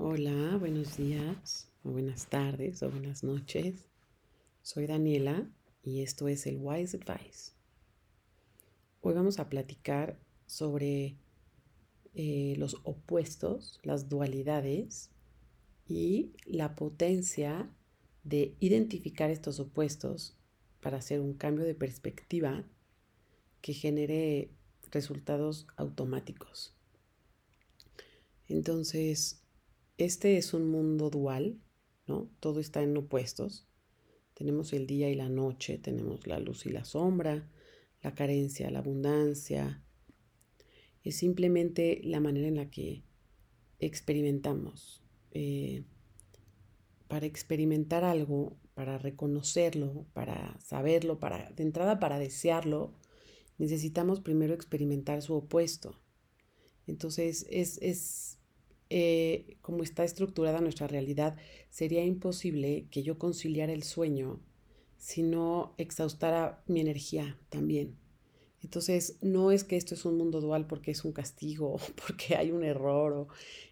Hola, buenos días, o buenas tardes, o buenas noches. Soy Daniela y esto es el Wise Advice. Hoy vamos a platicar sobre eh, los opuestos, las dualidades y la potencia de identificar estos opuestos para hacer un cambio de perspectiva que genere resultados automáticos. Entonces, este es un mundo dual, ¿no? Todo está en opuestos. Tenemos el día y la noche, tenemos la luz y la sombra, la carencia, la abundancia. Es simplemente la manera en la que experimentamos. Eh, para experimentar algo, para reconocerlo, para saberlo, para de entrada para desearlo, necesitamos primero experimentar su opuesto. Entonces es, es eh, como está estructurada nuestra realidad, sería imposible que yo conciliara el sueño si no exhaustara mi energía también. Entonces, no es que esto es un mundo dual porque es un castigo porque hay un error, o,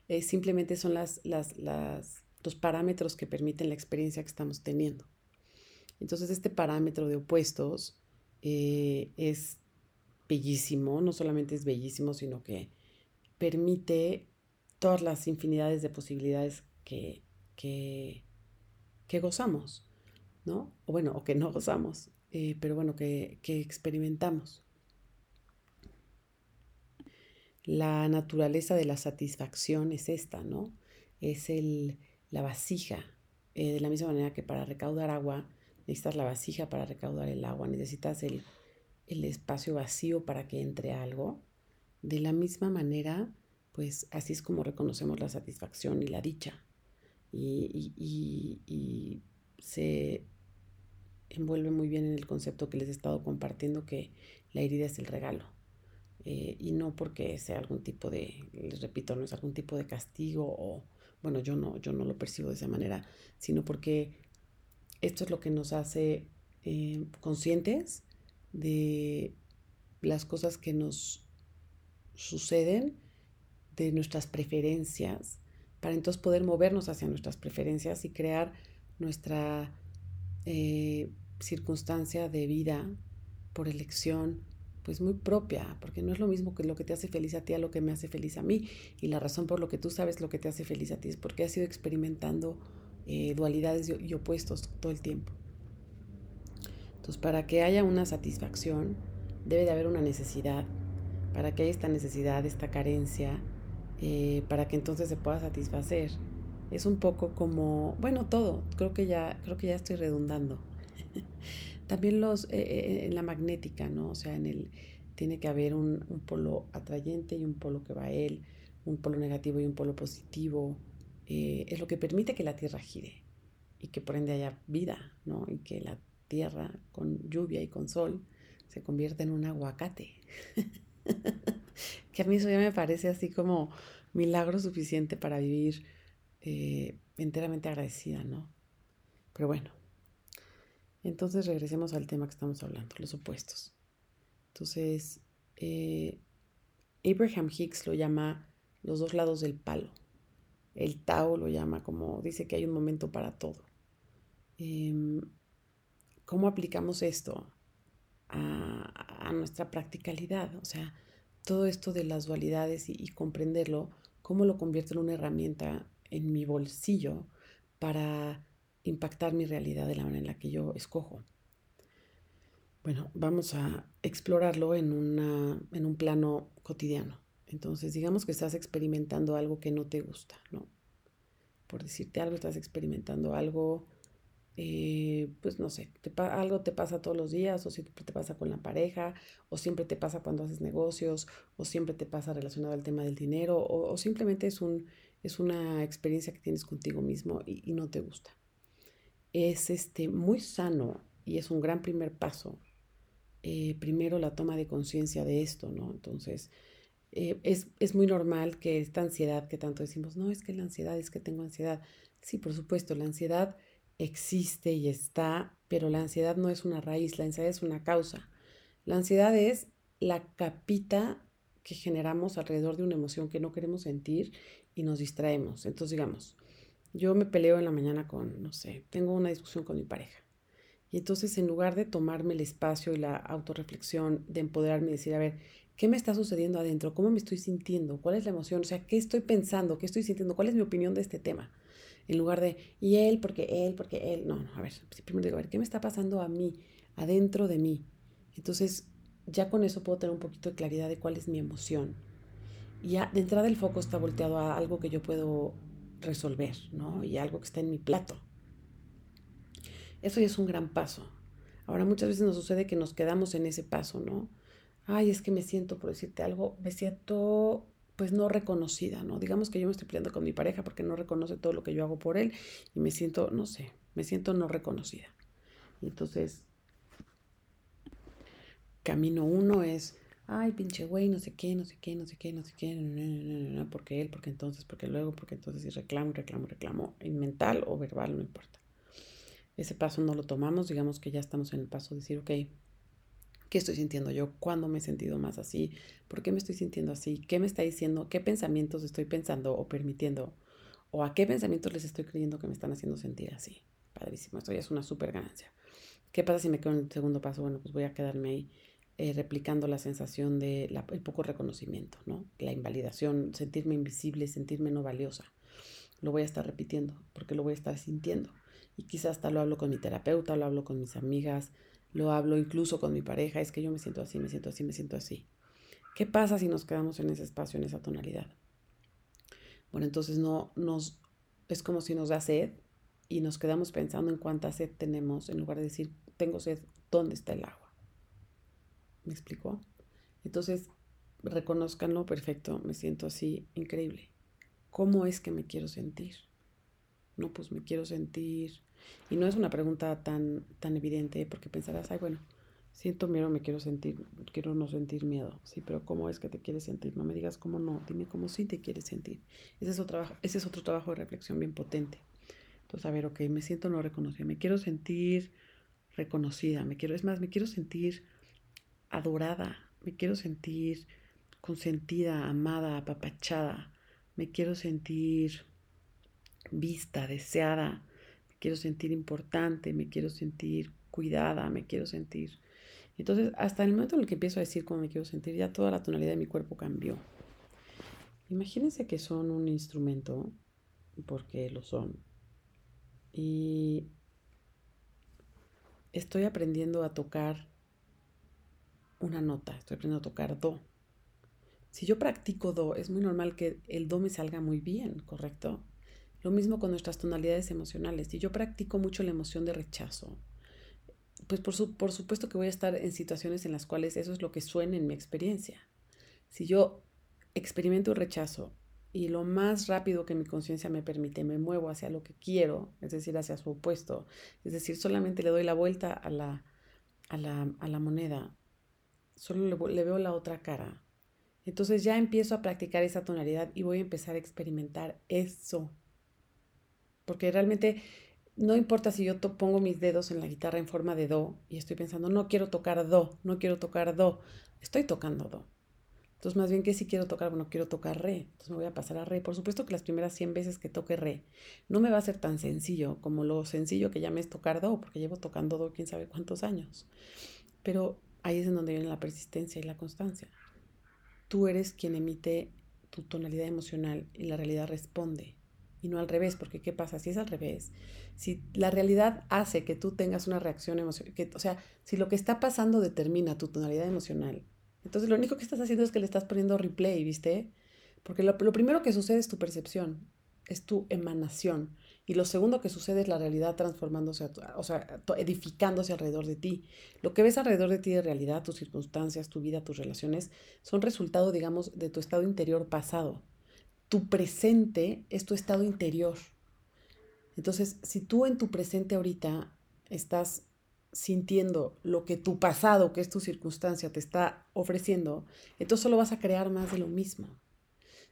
eh, simplemente son las, las, las, los parámetros que permiten la experiencia que estamos teniendo. Entonces, este parámetro de opuestos eh, es bellísimo, no solamente es bellísimo, sino que permite todas las infinidades de posibilidades que, que, gozamos, ¿no? O bueno, o que no gozamos, eh, pero bueno, que, que, experimentamos. La naturaleza de la satisfacción es esta, ¿no? Es el, la vasija. Eh, de la misma manera que para recaudar agua necesitas la vasija para recaudar el agua, necesitas el, el espacio vacío para que entre algo. De la misma manera, pues así es como reconocemos la satisfacción y la dicha. Y, se envuelve muy bien en el concepto que les he estado compartiendo, que la herida es el regalo. Eh, y no porque sea algún tipo de, les repito, no es algún tipo de castigo o, bueno, yo no, yo no lo percibo de esa manera, sino porque esto es lo que nos hace eh, conscientes de las cosas que nos suceden de nuestras preferencias, para entonces poder movernos hacia nuestras preferencias y crear nuestra eh, circunstancia de vida por elección, pues muy propia, porque no es lo mismo que lo que te hace feliz a ti a lo que me hace feliz a mí. Y la razón por lo que tú sabes lo que te hace feliz a ti es porque has ido experimentando eh, dualidades y opuestos todo el tiempo. Entonces, para que haya una satisfacción, debe de haber una necesidad. Para que haya esta necesidad, esta carencia, eh, para que entonces se pueda satisfacer. Es un poco como, bueno, todo, creo que ya, creo que ya estoy redundando. También los, eh, eh, en la magnética, ¿no? O sea, en el, tiene que haber un, polo atrayente y un polo que va a él, un polo negativo y un polo positivo. es lo que permite que la Tierra gire y que por ende haya vida, ¿no? Y que la Tierra con lluvia y con sol se convierta en un aguacate. que a mí eso ya me parece así como milagro suficiente para vivir eh, enteramente agradecida, ¿no? Pero bueno, entonces regresemos al tema que estamos hablando, los opuestos. Entonces, eh, Abraham Hicks lo llama los dos lados del palo. El Tao lo llama como, dice que hay un momento para todo. Em, ¿Cómo aplicamos esto a, a nuestra practicalidad? O sea, todo esto de las dualidades y, comprenderlo, cómo lo convierto en una herramienta en mi bolsillo para impactar mi realidad de la manera en la que yo escojo. Bueno, vamos a explorarlo en, una, en un plano cotidiano. Entonces, digamos que estás experimentando algo que no te gusta, ¿no? Por decirte algo, estás experimentando algo eh, pues no sé, algo te pasa todos los días, o siempre te pasa con la pareja, o siempre te pasa cuando haces negocios, o siempre te pasa relacionado al tema del dinero, o, simplemente es, un, es una experiencia que tienes contigo mismo y, no te gusta. Es este, muy sano y es un gran primer paso. Eh, primero la toma de conciencia de esto, ¿no? Entonces, eh, es, es muy normal que esta ansiedad que tanto decimos, no, es que la ansiedad, es que tengo ansiedad. Sí, por supuesto, la ansiedad existe y está, pero la ansiedad no es una raíz, la ansiedad es una causa. La ansiedad es la capita que generamos alrededor de una emoción que no queremos sentir y nos distraemos. Entonces, digamos, yo me peleo en la mañana con, no sé, tengo una discusión con mi pareja. Y entonces, en lugar de tomarme el espacio y la autorreflexión, de empoderarme y decir, a ver, ¿qué me está sucediendo adentro? ¿Cómo me estoy sintiendo? ¿Cuál es la emoción? O sea, ¿qué estoy pensando? ¿Qué estoy sintiendo? ¿Cuál es mi opinión de este tema? En lugar de, y él, porque él, porque él. No, no, a ver, primero digo, a ver, ¿qué me está pasando a mí, adentro de mí? Entonces, ya con eso puedo tener un poquito de claridad de cuál es mi emoción. Ya de entrada el foco está volteado a algo que yo puedo resolver, ¿no? Y algo que está en mi plato. Eso ya es un gran paso. Ahora muchas veces nos sucede que nos quedamos en ese paso, ¿no? Ay, es que me siento, por decirte algo, me siento pues no reconocida, ¿no? Digamos que yo me estoy peleando con mi pareja porque no reconoce todo lo que yo hago por él y me siento, no sé, me siento no reconocida. entonces, camino uno es, ay, pinche güey, no sé qué, no sé qué, no sé qué, no sé qué, no, no, porque él, porque entonces, porque luego, porque entonces, y reclamo, reclamo, reclamo, en mental o verbal, no importa. Ese paso no lo tomamos, digamos que ya estamos en el paso de decir, ok, ¿qué estoy sintiendo yo? ¿Cuándo me he sentido más así? ¿Por qué me estoy sintiendo así? ¿Qué me está diciendo? ¿Qué pensamientos estoy pensando o permitiendo? ¿O a qué pensamientos les estoy creyendo que me están haciendo sentir así? Padrísimo, esto ya es una súper ganancia. ¿Qué pasa si me quedo en el segundo paso? Bueno, pues voy a quedarme ahí eh, replicando la sensación de el poco reconocimiento, ¿no? La invalidación, sentirme invisible, sentirme no valiosa. Lo voy a estar repitiendo porque lo voy a estar sintiendo y quizás hasta lo hablo con mi terapeuta, lo hablo con mis amigas, lo hablo incluso con mi pareja, es que yo me siento así, me siento así, me siento así. ¿Qué pasa si nos quedamos en ese espacio, en esa tonalidad? Bueno, entonces no nos es como si nos da sed y nos quedamos pensando en cuánta sed tenemos en lugar de decir, tengo sed, ¿dónde está el agua? ¿Me explicó? Entonces, reconozcanlo, perfecto, me siento así, increíble. ¿Cómo es que me quiero sentir? No, pues me quiero sentir y no es una pregunta tan, tan evidente porque pensarás, ay, bueno, siento miedo, me quiero sentir, quiero no sentir miedo. Sí, pero ¿cómo es que te quieres sentir? No me digas cómo no, dime cómo sí te quieres sentir. Ese es otro trabajo, ese es otro trabajo de reflexión bien potente. Entonces, a ver, ok, me siento no reconocida, me quiero sentir reconocida, me quiero, es más, me quiero sentir adorada, me quiero sentir consentida, amada, apapachada, me quiero sentir vista, deseada, quiero sentir importante, me quiero sentir cuidada, me quiero sentir. Entonces, hasta el momento en el que empiezo a decir cómo me quiero sentir, ya toda la tonalidad de mi cuerpo cambió. Imagínense que son un instrumento, porque lo son. Y estoy aprendiendo a tocar una nota, estoy aprendiendo a tocar do. Si yo practico do, es muy normal que el do me salga muy bien, ¿correcto? Lo mismo con nuestras tonalidades emocionales. Si yo practico mucho la emoción de rechazo, pues por, por supuesto que voy a estar en situaciones en las cuales eso es lo que suena en mi experiencia. Si yo experimento rechazo y lo más rápido que mi conciencia me permite me muevo hacia lo que quiero, es decir, hacia su opuesto, es decir, solamente le doy la vuelta a la, a la, moneda, solo le, le veo la otra cara. Entonces ya empiezo a practicar esa tonalidad y voy a empezar a experimentar eso porque realmente no importa si yo pongo mis dedos en la guitarra en forma de do y estoy pensando, no quiero tocar do, no quiero tocar do, estoy tocando do. Entonces, más bien que si quiero tocar, bueno, quiero tocar re, entonces me voy a pasar a re. Por supuesto que las primeras 100 veces que toque re, no me va a ser tan sencillo como lo sencillo que ya me es tocar do, porque llevo tocando do quién sabe cuántos años. Pero ahí es en donde viene la persistencia y la constancia. Tú eres quien emite tu tonalidad emocional y la realidad responde y no al revés, porque ¿qué pasa? Si es al revés, si la realidad hace que tú tengas una reacción emocional, o sea, si lo que está pasando determina tu tonalidad emocional, entonces lo único que estás haciendo es que le estás poniendo replay, ¿viste? Porque lo, primero que sucede es tu percepción, es tu emanación. Y lo segundo que sucede es la realidad transformándose, o sea, edificándose alrededor de ti. Lo que ves alrededor de ti de realidad, tus circunstancias, tu vida, tus relaciones, son resultado, digamos, de tu estado interior pasado tu presente es tu estado interior. Entonces, si tú en tu presente ahorita estás sintiendo lo que tu pasado, que es tu circunstancia, te está ofreciendo, entonces solo vas a crear más de lo mismo.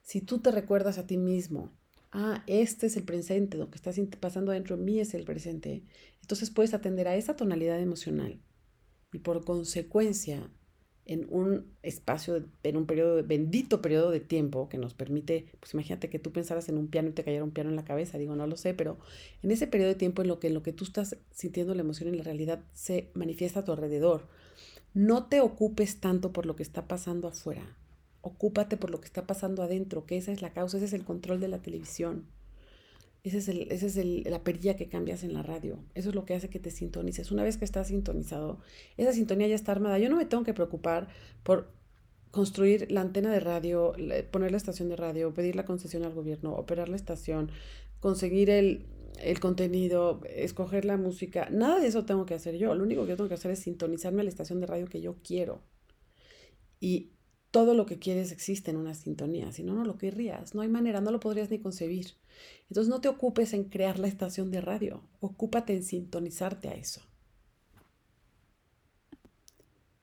Si tú te recuerdas a ti mismo, ah, este es el presente, lo que está pasando dentro de mí es el presente, entonces puedes atender a esa tonalidad emocional y por consecuencia en un espacio, en un periodo, bendito periodo de tiempo que nos permite, pues imagínate que tú pensaras en un piano y te cayera un piano en la cabeza, digo, no lo sé, pero en ese periodo de tiempo en lo que, en lo que tú estás sintiendo la emoción y la realidad se manifiesta a tu alrededor, no te ocupes tanto por lo que está pasando afuera, ocúpate por lo que está pasando adentro, que esa es la causa, ese es el control de la televisión. Esa es, el, ese es el, la perilla que cambias en la radio. Eso es lo que hace que te sintonices. Una vez que estás sintonizado, esa sintonía ya está armada. Yo no me tengo que preocupar por construir la antena de radio, poner la estación de radio, pedir la concesión al gobierno, operar la estación, conseguir el, el contenido, escoger la música. Nada de eso tengo que hacer yo. Lo único que tengo que hacer es sintonizarme a la estación de radio que yo quiero. Y todo lo que quieres existe en una sintonía, si no, no lo querrías, no hay manera, no lo podrías ni concebir. Entonces no te ocupes en crear la estación de radio, ocúpate en sintonizarte a eso.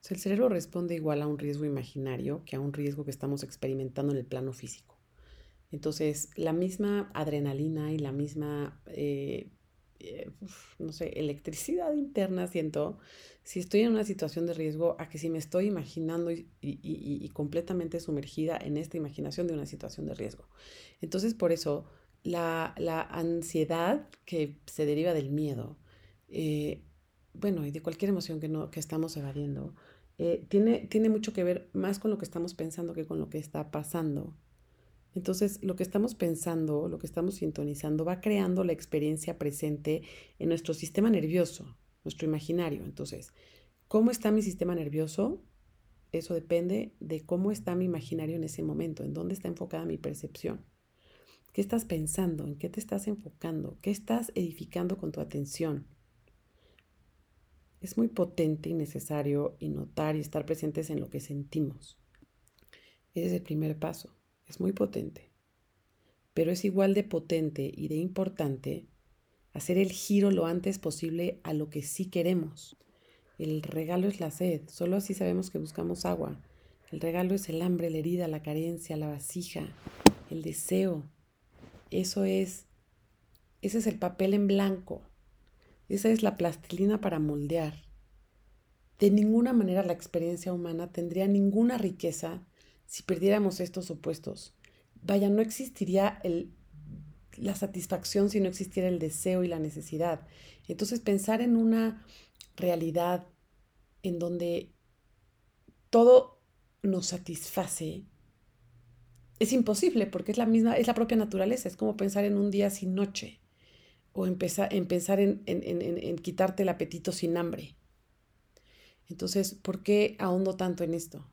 el cerebro responde igual a un riesgo imaginario que a un riesgo que estamos experimentando en el plano físico. Entonces, la misma adrenalina y la misma eh, eh, no sé, electricidad interna siento si estoy en una situación de riesgo a que si me estoy imaginando y, completamente sumergida en esta imaginación de una situación de riesgo. Entonces, por eso, la, ansiedad que se deriva del miedo, eh, bueno, y de cualquier emoción que, no, que estamos evadiendo, eh, tiene, tiene mucho que ver más con lo que estamos pensando que con lo que está pasando. Entonces, lo que estamos pensando, lo que estamos sintonizando, va creando la experiencia presente en nuestro sistema nervioso, nuestro imaginario. Entonces, ¿cómo está mi sistema nervioso? Eso depende de cómo está mi imaginario en ese momento, en dónde está enfocada mi percepción. ¿Qué estás pensando? ¿En qué te estás enfocando? ¿Qué estás edificando con tu atención? Es muy potente y necesario y notar y estar presentes en lo que sentimos. Ese es el primer paso es muy potente, pero es igual de potente y de importante hacer el giro lo antes posible a lo que sí queremos. El regalo es la sed, solo así sabemos que buscamos agua. El regalo es el hambre, la herida, la carencia, la vasija, el deseo. Eso es, ese es el papel en blanco. Esa es la plastilina para moldear. De ninguna manera la experiencia humana tendría ninguna riqueza si perdiéramos estos opuestos. Vaya, no existiría el, la satisfacción si no existiera el deseo y la necesidad. Entonces pensar en una realidad en donde todo nos satisface es imposible porque es la misma, es la propia naturaleza, es como pensar en un día sin noche o empezar, en pensar en, en quitarte el apetito sin hambre. Entonces, ¿por qué ahondo tanto en esto?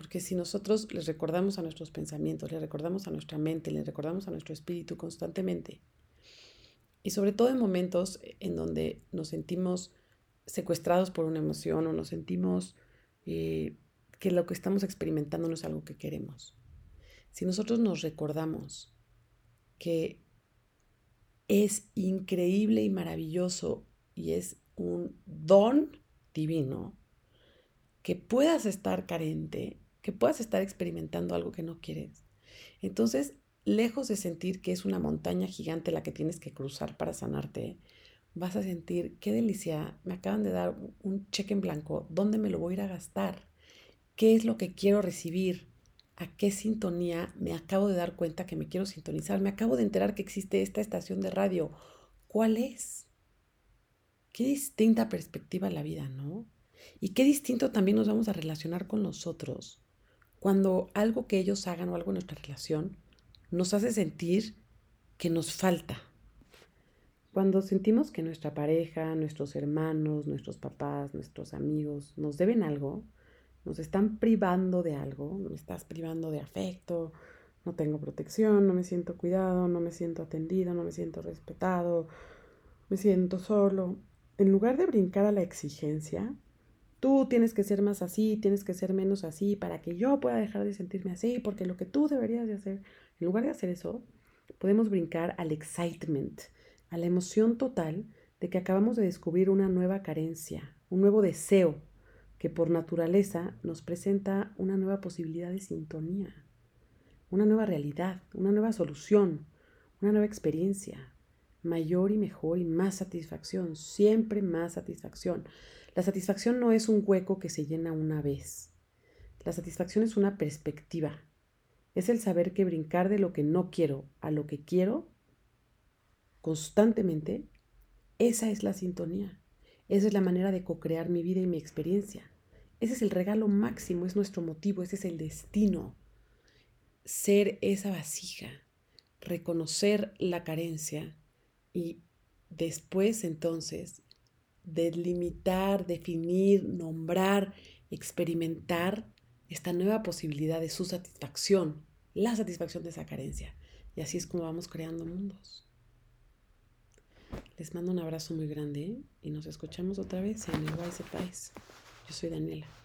Porque si nosotros les recordamos a nuestros pensamientos, les recordamos a nuestra mente, les recordamos a nuestro espíritu constantemente, y sobre todo en momentos en donde nos sentimos secuestrados por una emoción o nos sentimos eh, que lo que estamos experimentando no es algo que queremos. Si nosotros nos recordamos que es increíble y maravilloso y es un don divino que puedas estar carente que puedas estar experimentando algo que no quieres. Entonces, lejos de sentir que es una montaña gigante la que tienes que cruzar para sanarte, vas a sentir, qué delicia, me acaban de dar un cheque en blanco, ¿dónde me lo voy a ir a gastar? ¿Qué es lo que quiero recibir? ¿A qué sintonía me acabo de dar cuenta que me quiero sintonizar? Me acabo de enterar que existe esta estación de radio. ¿Cuál es? Qué distinta perspectiva la vida, ¿no? Y qué distinto también nos vamos a relacionar con nosotros cuando algo que ellos hagan o algo en nuestra relación nos hace sentir que nos falta. Cuando sentimos que nuestra pareja, nuestros hermanos, nuestros papás, nuestros amigos nos deben algo, nos están privando de algo, me estás privando de afecto, no tengo protección, no me siento cuidado, no me siento atendido, no me siento respetado, me siento solo. En lugar de brincar a la exigencia, tú tienes que ser más así, tienes que ser menos así para que yo pueda dejar de sentirme así, porque lo que tú deberías de hacer, en lugar de hacer eso, podemos brincar al excitement, a la emoción total de que acabamos de descubrir una nueva carencia, un nuevo deseo que por naturaleza nos presenta una nueva posibilidad de sintonía, una nueva realidad, una nueva solución, una nueva experiencia, mayor y mejor y más satisfacción, siempre más satisfacción. La satisfacción no es un hueco que se llena una vez. La satisfacción es una perspectiva. Es el saber que brincar de lo que no quiero a lo que quiero constantemente, esa es la sintonía. Esa es la manera de co-crear mi vida y mi experiencia. Ese es el regalo máximo, es nuestro motivo, ese es el destino. Ser esa vasija, reconocer la carencia y después entonces delimitar, definir, nombrar, experimentar esta nueva posibilidad de su satisfacción, la satisfacción de esa carencia. Y así es como vamos creando mundos. Les mando un abrazo muy grande y nos escuchamos otra vez en el Wise País. Yo soy Daniela.